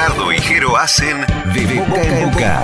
Ricardo y Jero hacen de boca en boca.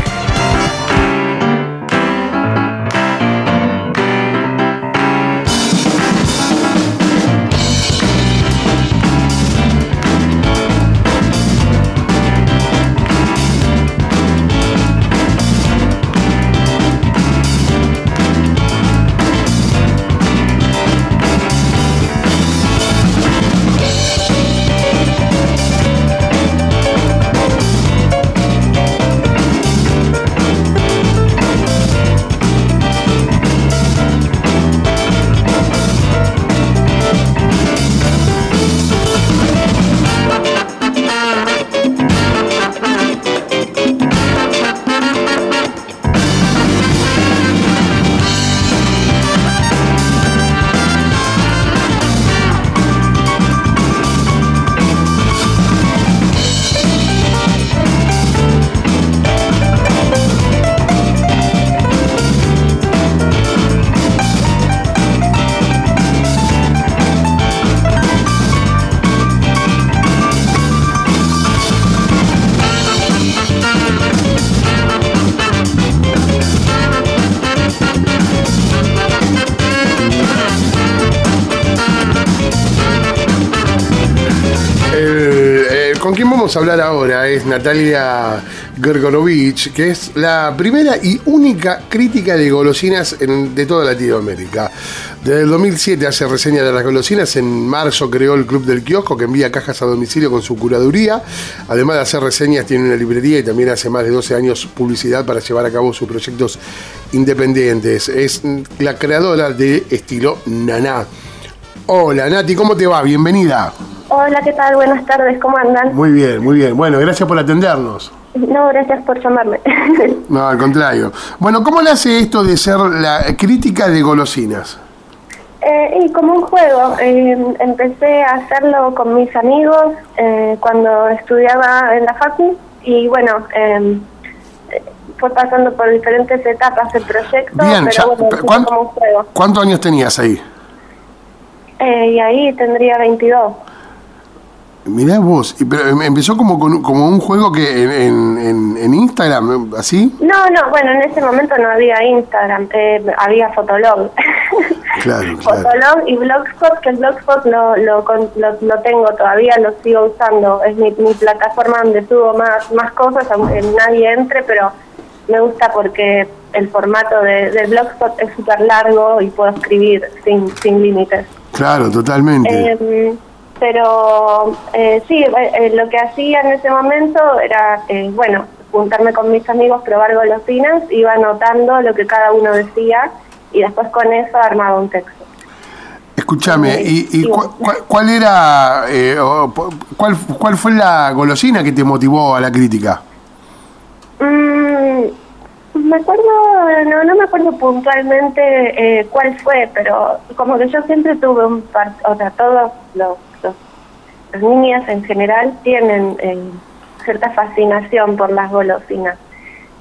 A hablar ahora es Natalia Gergorovich, que es la primera y única crítica de golosinas de toda Latinoamérica. Desde el 2007 hace reseña de las golosinas. En marzo creó el Club del Kiosco, que envía cajas a domicilio con su curaduría. Además de hacer reseñas, tiene una librería y también hace más de 12 años publicidad para llevar a cabo sus proyectos independientes. Es la creadora de estilo Naná. Hola Nati, ¿cómo te va? Bienvenida. Hola, ¿qué tal? Buenas tardes, ¿cómo andan? Muy bien, muy bien. Bueno, gracias por atendernos. No, gracias por llamarme. no, al contrario. Bueno, ¿cómo le hace esto de ser la crítica de golosinas? Eh, y como un juego. Eh, empecé a hacerlo con mis amigos eh, cuando estudiaba en la facu y bueno, em, fue pasando por diferentes etapas el proyecto, Bien, pero bueno, como un juego. ¿Cuántos años tenías ahí? y ahí tendría 22. Mirá vos, pero em, empezó como como un juego que en, en, Instagram, ¿así? No, no, bueno, en ese momento no había Instagram, eh, había Fotolog. Claro, Fotolog y Blogspot, que el Blogspot lo, lo, lo, tengo todavía, lo sigo usando, es mi, mi plataforma donde subo más, más cosas, aunque nadie entre, pero me gusta porque el formato de, del Blogspot es súper largo y puedo escribir sin, sin límites. Claro, totalmente. Em, pero eh, sí, eh, eh, lo que hacía en ese momento era, eh, bueno, juntarme con mis amigos, probar golosinas, iba anotando lo que cada uno decía y después con eso armaba un texto. Escúchame, ¿y, cuál, era, cuál, cuál fue la golosina que te motivó a la crítica? Mm, me acuerdo, no, no me acuerdo puntualmente cuál fue, pero como que yo siempre tuve un par, o sea, todos los las niñas en general tienen eh, cierta fascinación por las golosinas.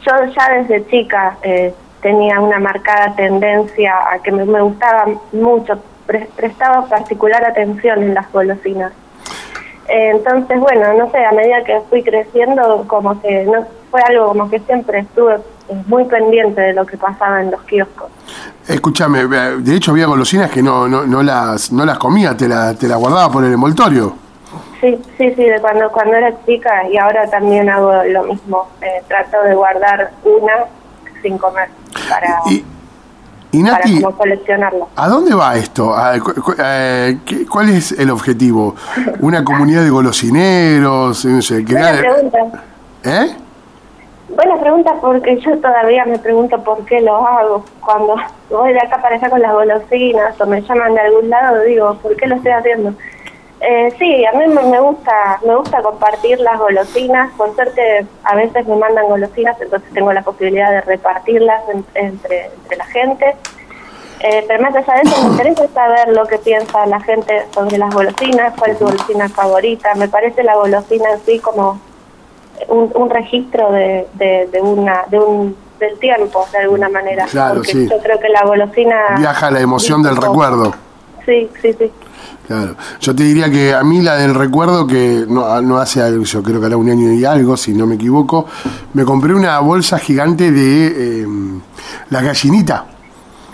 Yo ya desde chica eh, tenía una marcada tendencia a que me, gustaba mucho, prestaba particular atención en las golosinas. Eh, entonces, bueno, no sé, a medida que fui creciendo, como que no fue algo como que siempre estuve muy pendiente de lo que pasaba en los kioscos. Escúchame, de hecho había golosinas que no, no, no las no las comía, te, la, te las guardaba por el envoltorio. Sí, sí, sí, de cuando, cuando era chica y ahora también hago lo mismo. Eh, trato de guardar una sin comer para, y, Nati, coleccionarla. ¿A dónde va esto? Eh, ¿Cuál es el objetivo? ¿Una comunidad de golosineros? Buena pregunta. ¿Eh? Buena pregunta porque yo todavía me pregunto por qué lo hago. Cuando voy de acá para allá con las golosinas o me llaman de algún lado, digo, ¿por qué lo estoy haciendo? Eh, sí, a mí me gusta me gusta compartir las golosinas. Por suerte, a veces me mandan golosinas, entonces tengo la posibilidad de repartirlas entre, entre la gente. Eh, pero más allá de eso, me interesa saber lo que piensa la gente sobre las golosinas, cuál es su golosina favorita. Me parece la golosina en sí como un, registro de, de, una de un del tiempo, de alguna manera. Claro, sí. Yo creo que la golosina... Viaja la emoción del recuerdo. Sí, sí, sí. Claro, yo te diría que a mí la del recuerdo que no, no hace yo creo que era un año y algo, si no me equivoco, me compré una bolsa gigante de eh, la gallinita.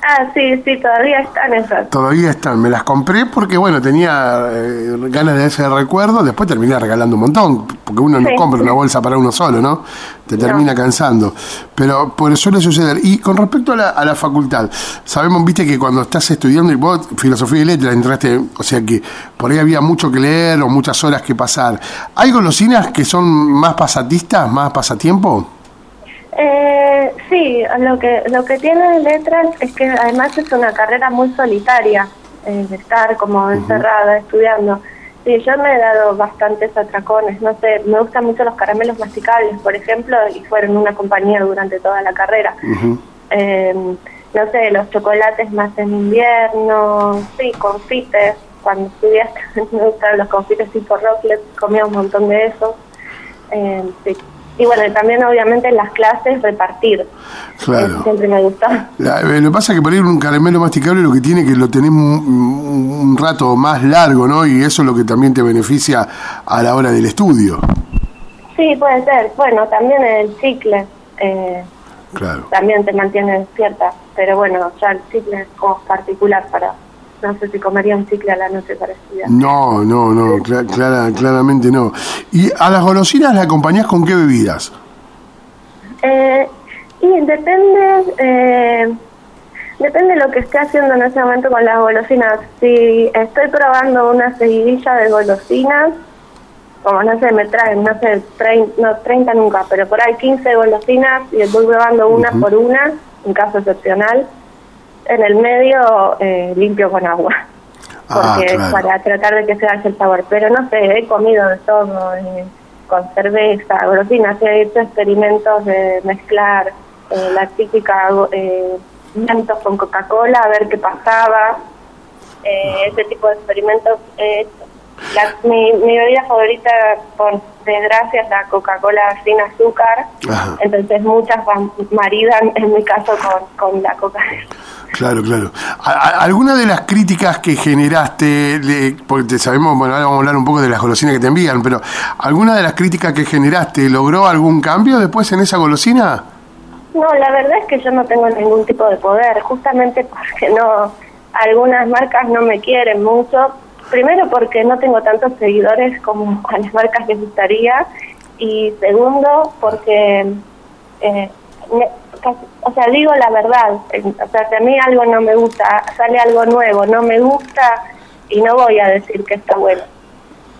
Ah, sí, sí, todavía están esas. Todavía están, me las compré porque bueno, tenía eh, ganas de ese recuerdo, después terminé regalando un montón, porque uno no compra una bolsa para uno solo, ¿no? Te termina cansando. Pero por suele suceder. Y con respecto a la, a la facultad, sabemos, viste, que cuando estás estudiando, y vos filosofía y letras entraste, o sea que por ahí había mucho que leer o muchas horas que pasar. ¿Hay golosinas que son más pasatistas, más pasatiempo? Eh, sí, lo que lo que tiene letras es que además es una carrera muy solitaria, eh, de estar como encerrada estudiando. Sí, yo me he dado bastantes atracones, no sé, me gustan mucho los caramelos masticables, por ejemplo, y fueron una compañía durante toda la carrera. Eh, no sé, los chocolates más en invierno, sí, confites, cuando estudié me gustaban los confites tipo Rocklet, comía un montón de esos. Eh, sí. Y bueno, y también obviamente en las clases repartir. Claro. Siempre me gusta. La- eh, lo que pasa es que por ahí un caramelo masticable lo que tiene es que lo tenés un, un- rato más largo, ¿no? Y eso es lo que también te beneficia a la hora del estudio. Sí, puede ser. Bueno, también el chicle eh, Claro. también te mantiene cierta, pero bueno, ya el chicle es como particular para... No sé si comería un chicle a la noche para estudiar. No, no, no, cla- clara- claramente no. ¿Y a las golosinas las acompañás con qué bebidas? Eh, y depende, eh, depende de lo que esté haciendo en ese momento con las golosinas. Si estoy probando una seguidilla de golosinas, como no sé, me traen, no sé, trein- no, 30 nunca, pero por ahí 15 golosinas y voy probando una por una, en caso excepcional. En el medio eh, limpio con agua, Ah, porque claro. para tratar de que se vaya el sabor. Pero no sé, he comido de todo, eh, con cerveza, golosinas, he hecho experimentos de mezclar eh, la típica eh, Mentos con Coca-Cola, a ver qué pasaba. Eh, ese tipo de experimentos he hecho. La- mi, mi bebida favorita, por desgracia, es la Coca-Cola sin azúcar. Ajá. Entonces muchas van- maridan, en mi caso, con, con la Coca-Cola. Claro, claro. A- a- ¿Alguna de las críticas que generaste, le- porque te sabemos, bueno, ahora vamos a hablar un poco de las golosinas que te envían, pero ¿alguna de las críticas que generaste logró algún cambio después en esa golosina? No, la verdad es que yo no tengo ningún tipo de poder, justamente porque no, algunas marcas no me quieren mucho. Primero porque no tengo tantos seguidores como a las marcas les gustaría y segundo porque, eh, me- o sea, digo la verdad. Eh, O sea, si a mí algo no me gusta, sale algo nuevo, no me gusta y no voy a decir que está bueno.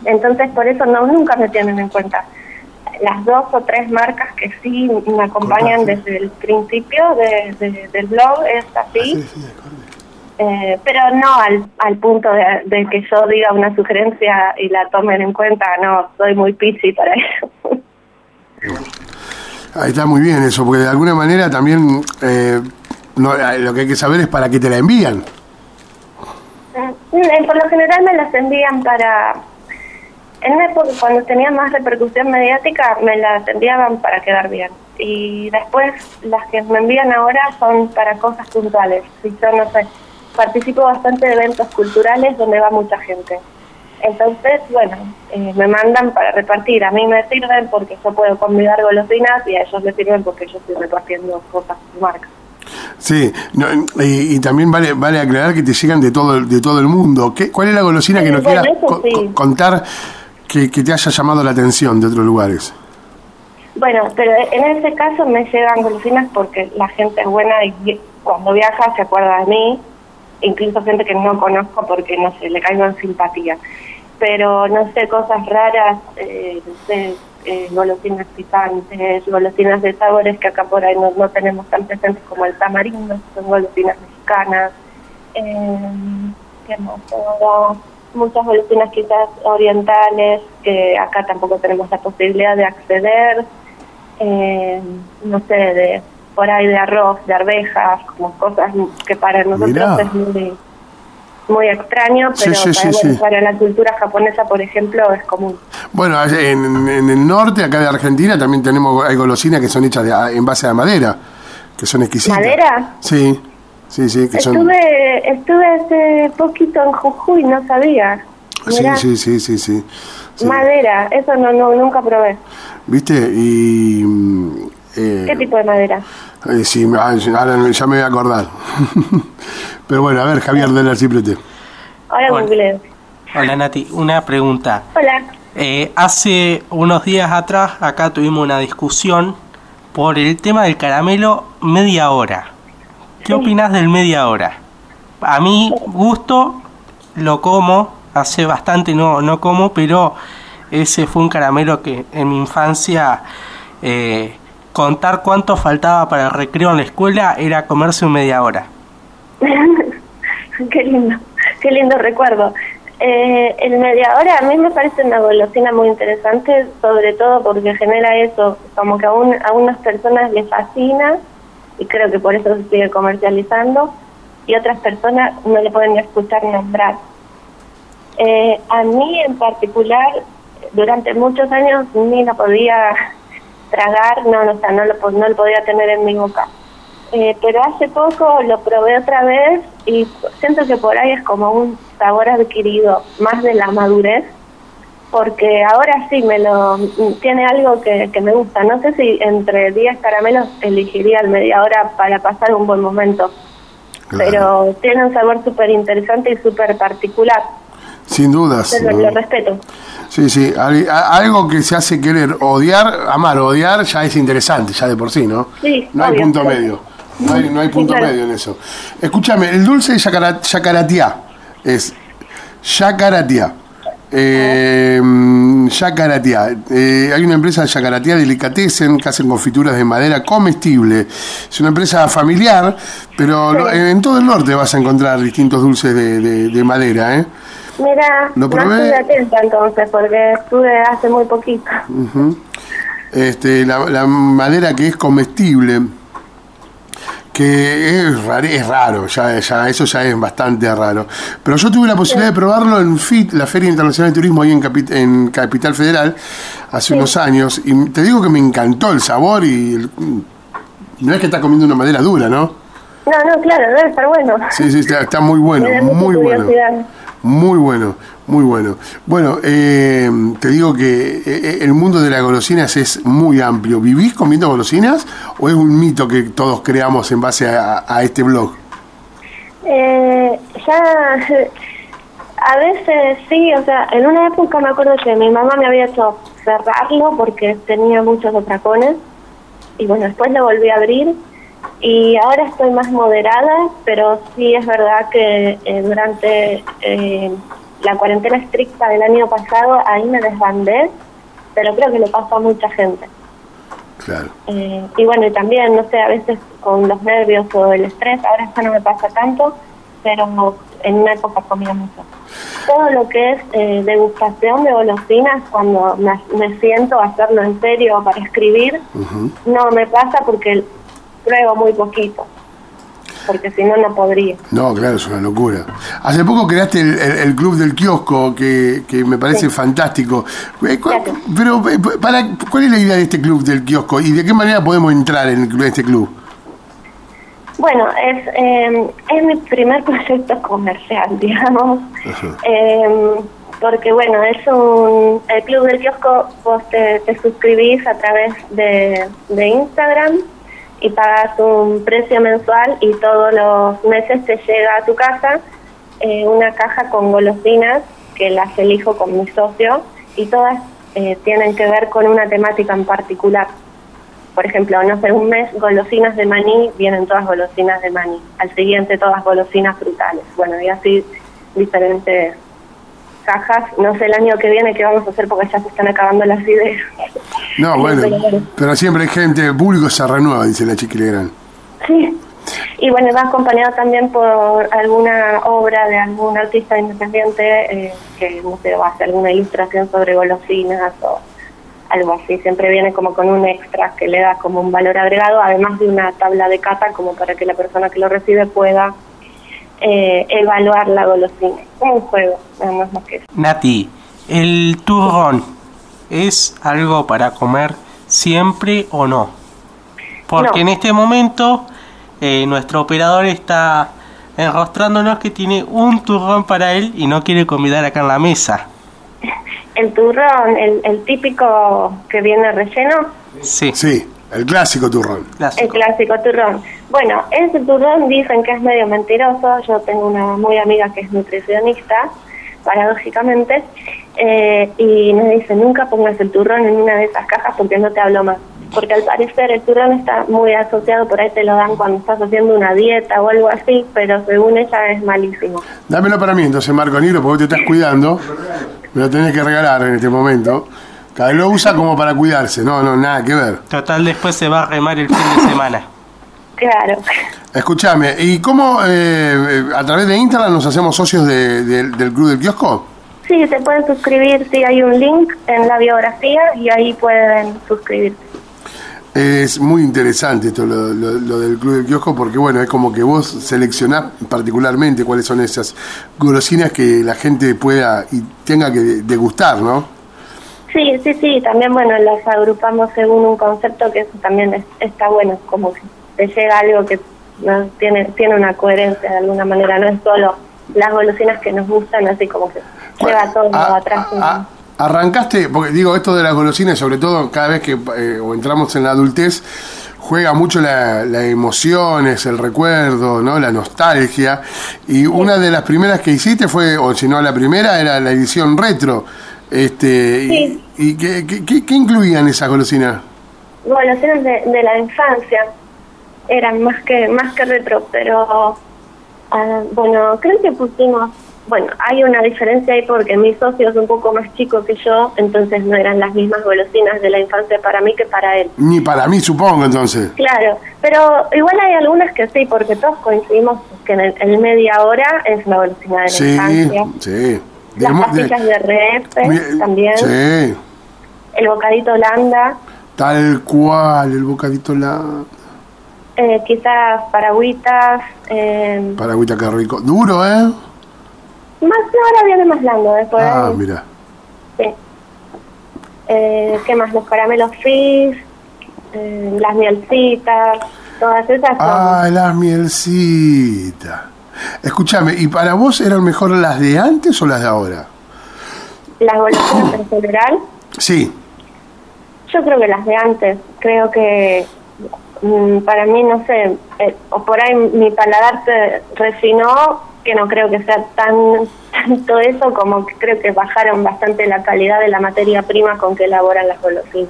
Entonces por eso no nunca me tienen en cuenta. Las dos o tres marcas que sí me acompañan desde el principio de- de- del blog es así, eh, pero no al, al punto de, de que yo diga una sugerencia y la tomen en cuenta, no, soy muy pichi para eso. Ahí está muy bien eso, porque de alguna manera también eh, no, eh, lo que hay que saber es para qué te la envían. Mm, Por lo general me las envían para... En una época cuando tenía más repercusión mediática me las enviaban para quedar bien. Y después las que me envían ahora son para cosas puntuales. Si yo no sé, participo bastante de eventos culturales donde va mucha gente. Entonces, bueno, eh, me mandan para repartir. A mí me sirven porque yo puedo convidar golosinas y a ellos les sirven porque yo estoy repartiendo cosas de marca. Sí, no, y, y también vale vale aclarar que te llegan de todo de todo el mundo. ¿Qué, ¿Cuál es la golosina que nos bueno, quieras eso co- sí. co- contar que, que te haya llamado la atención de otros lugares? Bueno, pero en ese caso me llegan golosinas porque la gente es buena y cuando viaja se acuerda de mí, incluso gente que no conozco porque no sé, le caigo en simpatía. Pero no sé, cosas raras, eh, no sé, eh, golosinas picantes, golosinas de sabores que acá por ahí no, no tenemos tan presentes como el tamarindo, son golosinas mexicanas. Eh, ¿Qué más? Ahora, muchas golosinas quizás orientales que acá tampoco tenemos la posibilidad de acceder. Eh, no sé, de por ahí de arroz, de arvejas, como cosas que para nosotros Mirá. es muy, muy extraño, pero sí, sí, para, bueno, sí. para la cultura japonesa, por ejemplo, es común. Bueno, en, en el norte, acá de Argentina, también tenemos hay golosinas que son hechas de- en base a madera, que son exquisitas. ¿Madera? Sí. Sí, sí, que son... Estuve, estuve hace poquito en Jujuy, no sabía. Sí, Mirá, sí, sí, sí, sí. sí. Madera, eso no, no nunca probé. ¿Viste? Y... eh, ¿Qué tipo de madera? eh, sí, ah, ahora ya me voy a acordar. Pero bueno, a ver, Javier del Arciprete. Ahora Bueno. googleo. Hola Nati, una pregunta. Hola. Eh, hace unos días atrás acá tuvimos una discusión por el tema del caramelo media hora. ¿Qué Sí. opinas del media hora? A mi gusto lo como, hace bastante no, no como, pero ese fue un caramelo que en mi infancia eh, contar cuánto faltaba para el recreo en la escuela era comerse un media hora. qué lindo, qué lindo recuerdo. Eh, el media hora a mí me parece una golosina muy interesante, sobre todo porque genera eso, como que a, un- a unas personas les fascina y creo que por eso se sigue comercializando y otras personas no le pueden escuchar nombrar. Eh, a mí en particular, durante muchos años ni lo podía tragar, no, no, o sea, no, lo, no lo podía tener en mi boca. Eh, pero hace poco lo probé otra vez y siento que por ahí es como un sabor adquirido más de la madurez, porque ahora sí me lo tiene algo que, que me gusta. No sé si entre 10 caramelos elegiría el media hora para pasar un buen momento, Claro. pero tiene un sabor súper interesante y súper particular. Sin ¿no? lo respeto. Sí, sí, algo que se hace querer odiar, amar odiar, ya es interesante, ya de por sí, ¿no? Sí, no hay punto medio. No hay, no hay Sí, punto claro. medio en eso. Escúchame, el dulce de yacara- yacaratiá es yacaratiá. Eh, yacaratiá. Eh, hay una empresa de yacaratiá Delicatessen que hacen confituras de madera comestible. Es una empresa familiar, pero lo- en todo el norte vas a encontrar distintos dulces de, de- de madera, ¿eh? Mira, Lo no probé. estuve atenta entonces, porque estuve hace muy poquito. Este, la, la madera que es comestible, que es, raro, es raro, ya, ya, eso ya es bastante raro. Pero yo tuve la posibilidad de probarlo en FIT, la Feria Internacional de Turismo ahí en, Capi- en Capital Federal, hace unos años, y te digo que me encantó el sabor y el- no es que estás comiendo una madera dura, ¿no? No, no, claro, debe estar bueno. Sí, sí, está, está muy bueno, muy bueno. Muy bueno, muy bueno. Bueno, eh, te digo que eh, el mundo de las golosinas es muy amplio. ¿Vivís comiendo golosinas o es un mito que todos creamos en base a, a este blog? Eh, ya, a veces sí, o sea, en una época me acuerdo que mi mamá me había hecho cerrarlo porque tenía muchos atracones y bueno, después lo volví a abrir y ahora estoy más moderada, pero sí es verdad que eh, durante eh, la cuarentena estricta del año pasado ahí me desbandé, pero creo que le pasa a mucha gente. Claro. Eh, y bueno, y también, no sé, a veces con los nervios o el estrés, ahora ya no me pasa tanto, pero en una época comía mucho. Todo lo que es eh, degustación de golosinas, cuando me, me siento a hacerlo en serio para escribir, no me pasa porque pruebo muy poquito, porque si no, no podría. No, claro, es una locura. Hace poco creaste el, el- el club del kiosco, que, que me parece Sí. fantástico. Eh, cu- Gracias. Pero, eh, para, ¿cuál es la idea de este club del kiosco y de qué manera podemos entrar en, el club- en este club? Bueno, es, eh, es mi primer proyecto comercial, digamos. Eh, porque bueno, es un el club del kiosco, vos te, te suscribís a través de, de Instagram y pagas un precio mensual y todos los meses te llega a tu casa eh, una caja con golosinas que las elijo con mi socio y todas eh, tienen que ver con una temática en particular. Por ejemplo, no sé, un mes golosinas de maní, vienen todas golosinas de maní. Al siguiente todas golosinas frutales. Bueno, y así diferentes cajas. No sé el año que viene qué vamos a hacer porque ya se están acabando las ideas. No, bueno, Pero siempre hay gente, el público se renueva, dice la Chiqui Legrand. Sí. Y bueno, va acompañado también por alguna obra de algún artista independiente eh, que, no sé, va a hacer alguna ilustración sobre golosinas o algo así. Siempre viene como con un extra que le da como un valor agregado, además de una tabla de cata como para que la persona que lo recibe pueda eh, evaluar la golosina. Como un juego, nada más más que eso. Nati, el turrón es algo para comer siempre o no? Porque No. en este momento eh, nuestro operador está enrostrándonos que tiene un turrón para él y no quiere convidar acá en la mesa. El turrón, el, el típico que viene relleno, Sí, Sí, el clásico turrón. el clásico. clásico turrón. Bueno, ese turrón dicen que es medio mentiroso. Yo tengo una muy amiga que es nutricionista, paradójicamente, eh, y me dice, nunca pongas el turrón en una de esas cajas porque no te hablo más. Porque al parecer el turrón está muy asociado, por ahí te lo dan cuando estás haciendo una dieta o algo así, pero según ella es malísimo. Dámelo para mí entonces, Marco Niro, porque vos te estás cuidando. Me lo tenés que regalar en este momento. Cada vez lo usa como para cuidarse. No, no, nada que ver. Total, después se va a remar el fin de semana. Claro. Escúchame, ¿y cómo eh, eh, a través de Instagram nos hacemos socios de- de- del Club del Kiosco? Sí, se pueden suscribir, sí, hay un link en la biografía y ahí pueden suscribirse. Es muy interesante esto, lo, lo- lo del Club del Kiosco, porque bueno, es como que vos seleccionás particularmente cuáles son esas golosinas que la gente pueda y tenga que degustar, ¿no? Sí, sí, sí, también bueno, las agrupamos según un concepto que eso también es- está bueno, como que te llega algo que no tiene tiene una coherencia de alguna manera, no es solo las golosinas que nos gustan, así como que lleva todo Ah, atrás. ah, ah, arrancaste, porque digo, esto de las golosinas, sobre todo cada vez que eh, o entramos en la adultez, juega mucho la, la emociones, el recuerdo, ¿no? la nostalgia. Y una de las primeras que hiciste fue, o si no la primera, era la edición retro. Este, Sí. ¿Y, y qué, qué- qué- incluían esas golosinas? golosinas de, de la infancia eran más que más que retro pero ah, bueno creo que pusimos bueno hay una diferencia ahí porque mi socio es un poco más chico que yo entonces no eran las mismas golosinas de la infancia para mí que para él Ni para mí, supongo, entonces. claro pero igual hay algunas que sí porque todos coincidimos que en el, media hora es la golosina de la Sí, infancia sí. Las pastillas de Mi- también Sí, el bocadito holanda tal cual, el bocadito la... eh, quizás paragüitas eh, Paragüita, qué rico. Duro, ¿eh? Más, no, ahora viene más blando, después. Ah, mira. Sí. Eh, ¿Qué más? Los caramelos fizz, eh, las mielcitas, todas esas son Ah, las mielcitas. Escúchame, ¿y para vos eran mejor las de antes o las de ahora? las golosinas en general. Sí, Yo creo que las de antes, creo que mm, para mí, no sé, eh, o por ahí mi paladar se refinó, que no creo que sea tan tanto eso como que creo que bajaron bastante la calidad de la materia prima con que elaboran las golosinas.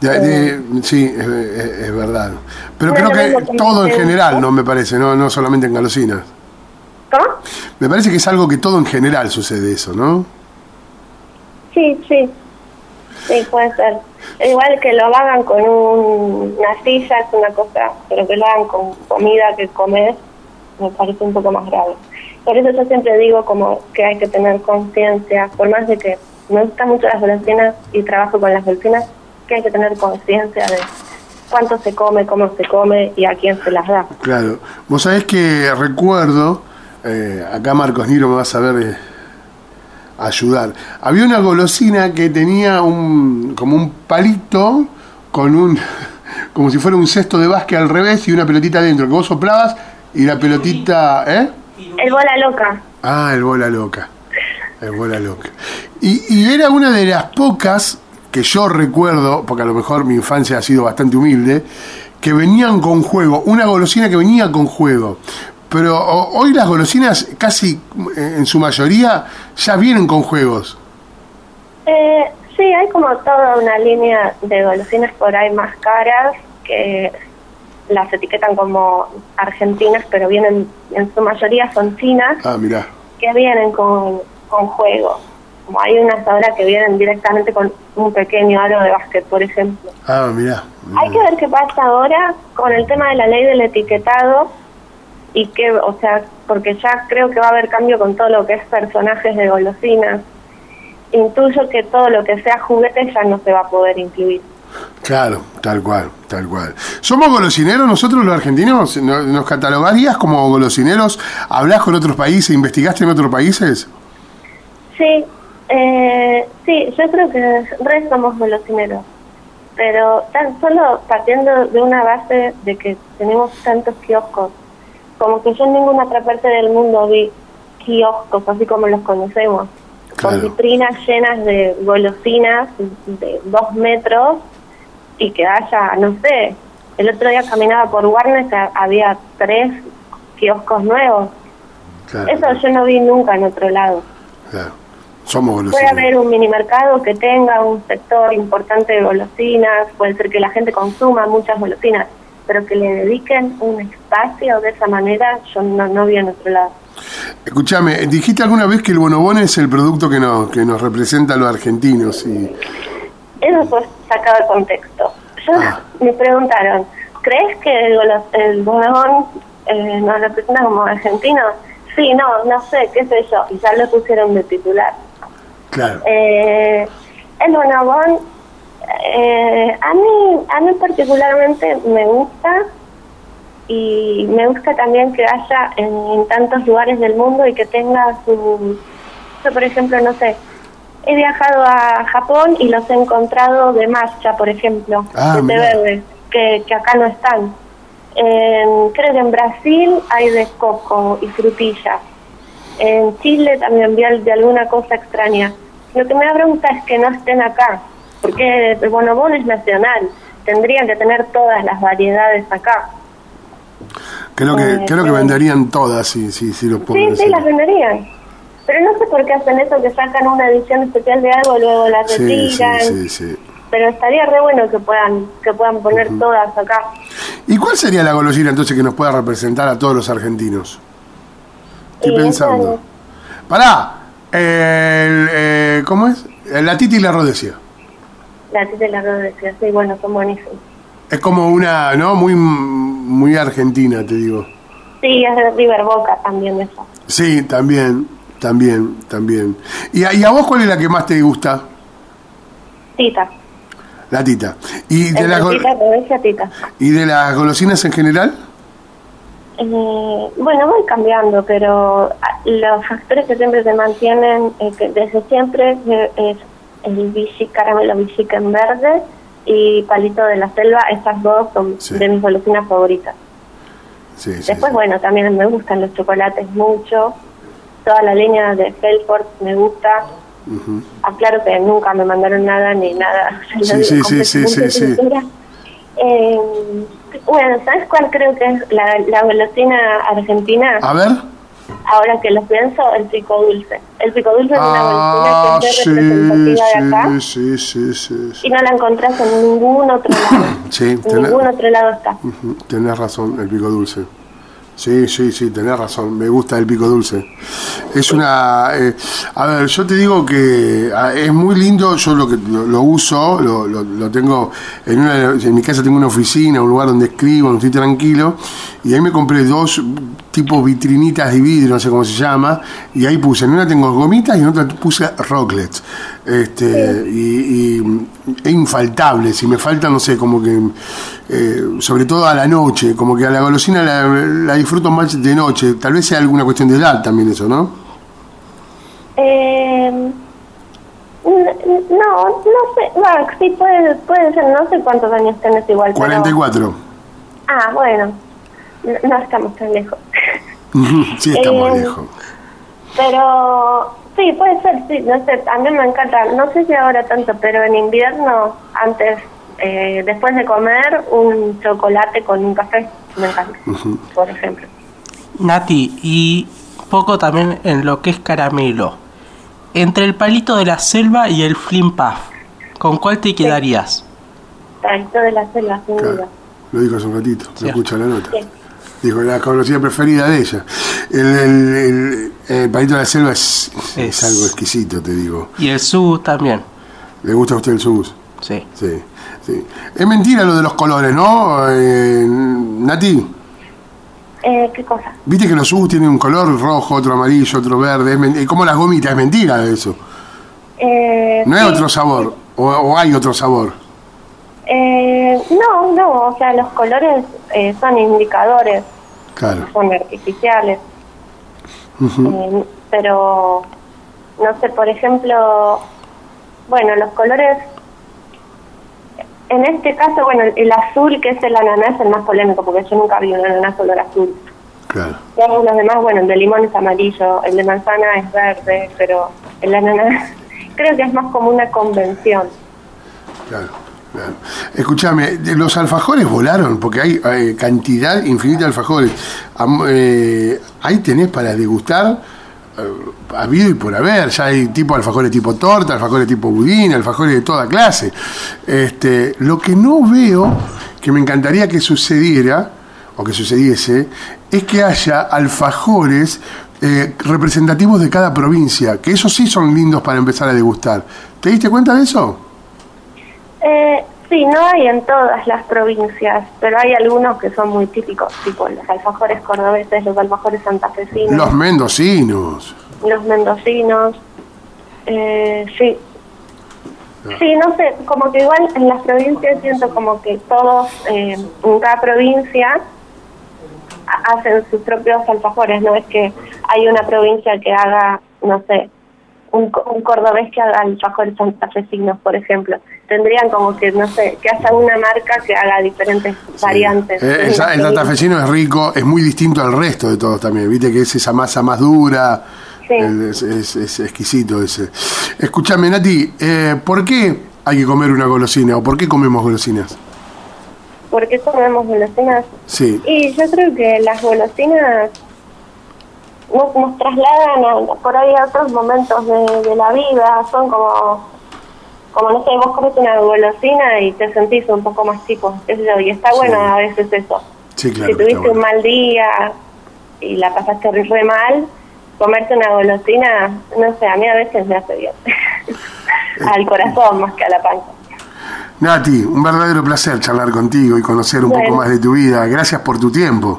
De- de- sí, es, verdad. Pero creo que que todo en general, no me parece, no, no solamente en galosinas. ¿Cómo? Me parece que es algo que todo en general sucede eso, ¿no? Sí, sí. Sí, puede ser. Igual que lo hagan con un- una silla es una cosa, pero que lo hagan con comida que comer me parece un poco más grave. Por eso yo siempre digo como que hay que tener conciencia, por más de que me gustan mucho las golosinas y trabajo con las golosinas, que hay que tener conciencia de cuánto se come, cómo se come y a quién se las da. Claro. Vos sabés que recuerdo, eh, acá Marcos Niro me va a saber eh, ayudar. Había una golosina que tenía un como un palito con un como si fuera un cesto de básquet al revés y una pelotita adentro que vos soplabas y la pelotita, ¿eh? El bola loca. Ah, el bola loca. El bola loca. Y, y era una de las pocas que yo recuerdo, porque a lo mejor mi infancia ha sido bastante humilde, que venían con juego. Una golosina que venía con juego. Pero hoy las golosinas, casi eh, en su mayoría, ya vienen con juegos. Eh, sí, hay como toda una línea de golosinas por ahí más caras que las etiquetan como argentinas, pero vienen, en su mayoría son chinas, Ah, mirá. que vienen con, con juego. Como hay unas ahora que vienen directamente con un pequeño aro de básquet, por ejemplo. Ah, mirá. Hay que ver qué pasa ahora con el tema de la ley del etiquetado y que, o sea, porque ya creo que va a haber cambio con todo lo que es personajes de golosinas. Intuyo que todo lo que sea juguete ya no se va a poder incluir. Claro, tal cual, tal cual. ¿Somos golosineros nosotros los argentinos? ¿No- ¿Nos catalogarías como golosineros? ¿Hablás con otros países? ¿Investigaste en otros países? Sí, eh, sí, yo creo que re somos golosineros. pero tan solo partiendo de una base de que tenemos tantos kioscos, como que yo en ninguna otra parte del mundo vi kioscos así como los conocemos, Claro. con vitrinas llenas de golosinas de dos metros y que haya, no sé, el otro día caminaba por Warnes, ha- había tres kioscos nuevos. Claro, Eso yo no vi nunca en otro lado. claro. Somos Puede haber un mini mercado que tenga un sector importante de golosinas, puede ser que la gente consuma muchas golosinas, pero que le dediquen un espacio de esa manera, yo no, no vi en otro lado. Escúchame, dijiste alguna vez que el bonobón es el producto que nos, que nos representa a los argentinos. Y, Eso fue sacado de contexto. Yo, Ah. me preguntaron, ¿crees que el, el bonobón eh, nos representa como argentinos? Sí, no, no sé, qué sé yo, y ya lo pusieron de titular. Claro. Eh, el bonobón, eh, a mí, a mí particularmente me gusta y me gusta también que haya en, en tantos lugares del mundo y que tenga su, yo por ejemplo, no sé, he viajado a Japón y los he encontrado de matcha, por ejemplo, Ah, de verde, que, que acá no están. En- creo que en Brasil hay de coco y frutilla. En Chile también vi al- de alguna cosa extraña. Lo que me da bronca es que no estén acá, porque el bonobón es nacional. Tendrían que tener todas las variedades acá. Creo que, eh, creo que venderían todas si, si, si lo puedo Sí, sí, las venderían. Pero no sé por qué hacen eso, que sacan una edición especial de algo, luego la retiran. sí, sí, sí. Pero estaría re bueno que puedan que puedan poner todas acá. ¿Y cuál sería la golosina entonces que nos pueda representar a todos los argentinos? Estoy pensando. Pará, el, eh, ¿cómo es? La tita y la rodesia. La tita y la rodesia, sí, bueno, son buenísimos. Es como una, ¿no? Muy, muy argentina, te digo. Sí, es de River Boca también eso. Sí, también, también, también. ¿Y a, y a vos cuál es la que más te gusta? Tita. La tita. ¿Y de, gol- tita, rodesia, tita. ¿Y de las golosinas en general? Eh, bueno, voy cambiando, pero ah, los factores que siempre se mantienen, eh, que desde siempre, es el bichi, caramelo bichica en verde y palito de la selva, esas dos son Sí. de mis golosinas favoritas. Sí, sí. Después, bueno, también me gustan los chocolates mucho, toda la línea de Felford me gusta. Aclaro que nunca me mandaron nada ni nada. Sí, sí, sí, sí, sí. Eh, bueno, ¿sabes cuál creo que es la, la golosina argentina? A ver. Ahora que lo pienso, el pico dulce. El pico dulce es una Ah, golosina que es sí, representativa de acá sí, sí, sí, sí. y no la encontrás en ningún otro lado. Sí, en tenés, ningún otro lado está. tenés razón, el pico dulce. Sí, sí, sí, tenés razón, me gusta el pico dulce. Es una... eh, a ver, yo te digo que ah, es muy lindo, yo lo que lo, uso, lo, lo- lo tengo en una... En mi casa tengo una oficina, un lugar donde escribo, donde estoy tranquilo, y ahí me compré dos tipos vitrinitas de vidrio, no sé cómo se llama, y ahí puse, en una tengo gomitas y en otra puse rocklets. Este, y, y es infaltable, si me falta, no sé, como que, eh, sobre todo a la noche, como que a la golosina la, la disfruto más de noche, tal vez sea alguna cuestión de edad también eso, ¿no? Eh, no, no sé. Bueno, sí, puede, puede ser. No sé cuántos años tenés igual. pero- 44. Ah, bueno. No, no estamos tan lejos. Sí, estamos Eh, lejos. Pero sí, puede ser, sí. No sé, a mí me encanta. No sé si ahora tanto, pero en invierno, antes, eh, después de comer, un chocolate con un café. Me encanta, por ejemplo. Nati, y poco también en lo que es caramelo. Entre el palito de la selva y el flim puff, ¿con cuál te quedarías? Traito de la selva, sin Claro, duda. lo dijo hace un ratito, Sí. lo escucha la nota. Sí. Dijo, la conocida preferida de ella. El, el, el- el palito de la selva es, es Es- algo exquisito, te digo. Y el su también, ¿Le gusta a usted el subus? sí. Sí, sí. Es mentira lo de los colores, ¿no? Eh, Nati, Eh, ¿Qué cosa? viste que los subus tienen un color rojo, otro amarillo, otro verde. Es como las gomitas, es mentira eso. Eh, No es sí. otro sabor, o, o hay otro sabor. Eh, no, no, o sea, los colores eh, son indicadores, Claro. son artificiales, eh, pero no sé, por ejemplo, bueno, los colores En este caso, bueno, el azul, que es el ananá, es el más polémico, porque yo nunca vi un ananá color azul. Claro. Todos los demás, bueno, el de limón es amarillo, el de manzana es verde, pero el ananá creo que es más como una convención. Claro, Escúchame, ¿de ¿los alfajores volaron? Porque hay, hay cantidad infinita de alfajores. Am- eh, ahí tenés para degustar eh, habido y por haber. Ya hay tipo alfajores tipo torta, alfajores tipo budín, alfajores de toda clase. Este, lo que no veo, que me encantaría que sucediera, o que sucediese, es que haya alfajores eh, representativos de cada provincia, que esos sí son lindos para empezar a degustar. ¿Te diste cuenta de eso? Eh, sí, no hay en todas las provincias, pero hay algunos que son muy típicos, tipo los alfajores cordobeses, los alfajores santafesinos, Los mendocinos. los mendocinos. Eh, sí. Sí, no sé, como que igual en las provincias siento como que todos, eh, en cada provincia, ha- hacen sus propios alfajores, no es que hay una provincia que haga, no sé, un, un cordobés que haga alfajores santafesinos, por ejemplo. Tendrían como que, no sé, que haya una marca que haga diferentes variantes. Eh, el, santafesino es rico, es muy distinto al resto de todos también. Viste que es esa masa más dura, Sí. el- es, es- es exquisito ese. Escúchame, Nati, eh, ¿por qué hay que comer una golosina o por qué comemos golosinas? ¿Por qué comemos golosinas? Sí, Y yo creo que las golosinas nos, nos trasladan a- por ahí a otros momentos de, de la vida, son como, como no sé, vos comes una golosina y te sentís un poco más tipo, qué sé yo, y está bueno a veces eso. sí, claro. si tuviste bueno. un mal día y la pasaste re mal, comerte una golosina, no sé, a mí a veces me hace bien. Al corazón más que a la panza. Nati, un verdadero placer charlar contigo y conocer un poco más de tu vida. Gracias por tu tiempo.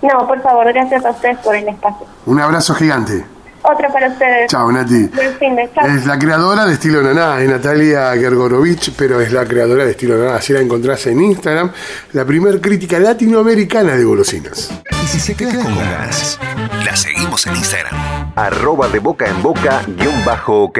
No, por favor, gracias a ustedes por el espacio. Un abrazo gigante. Otro para ustedes. Chao, Nati. Buen fin de chao. Es la creadora de Estilo Naná, es Natalia Gergorovich, pero es la creadora de Estilo Naná. Así la encontrás en Instagram, la primer crítica latinoamericana de golosinas. Y si se queda con ganas, la seguimos en Instagram. Arroba de boca en boca guion bajo ok.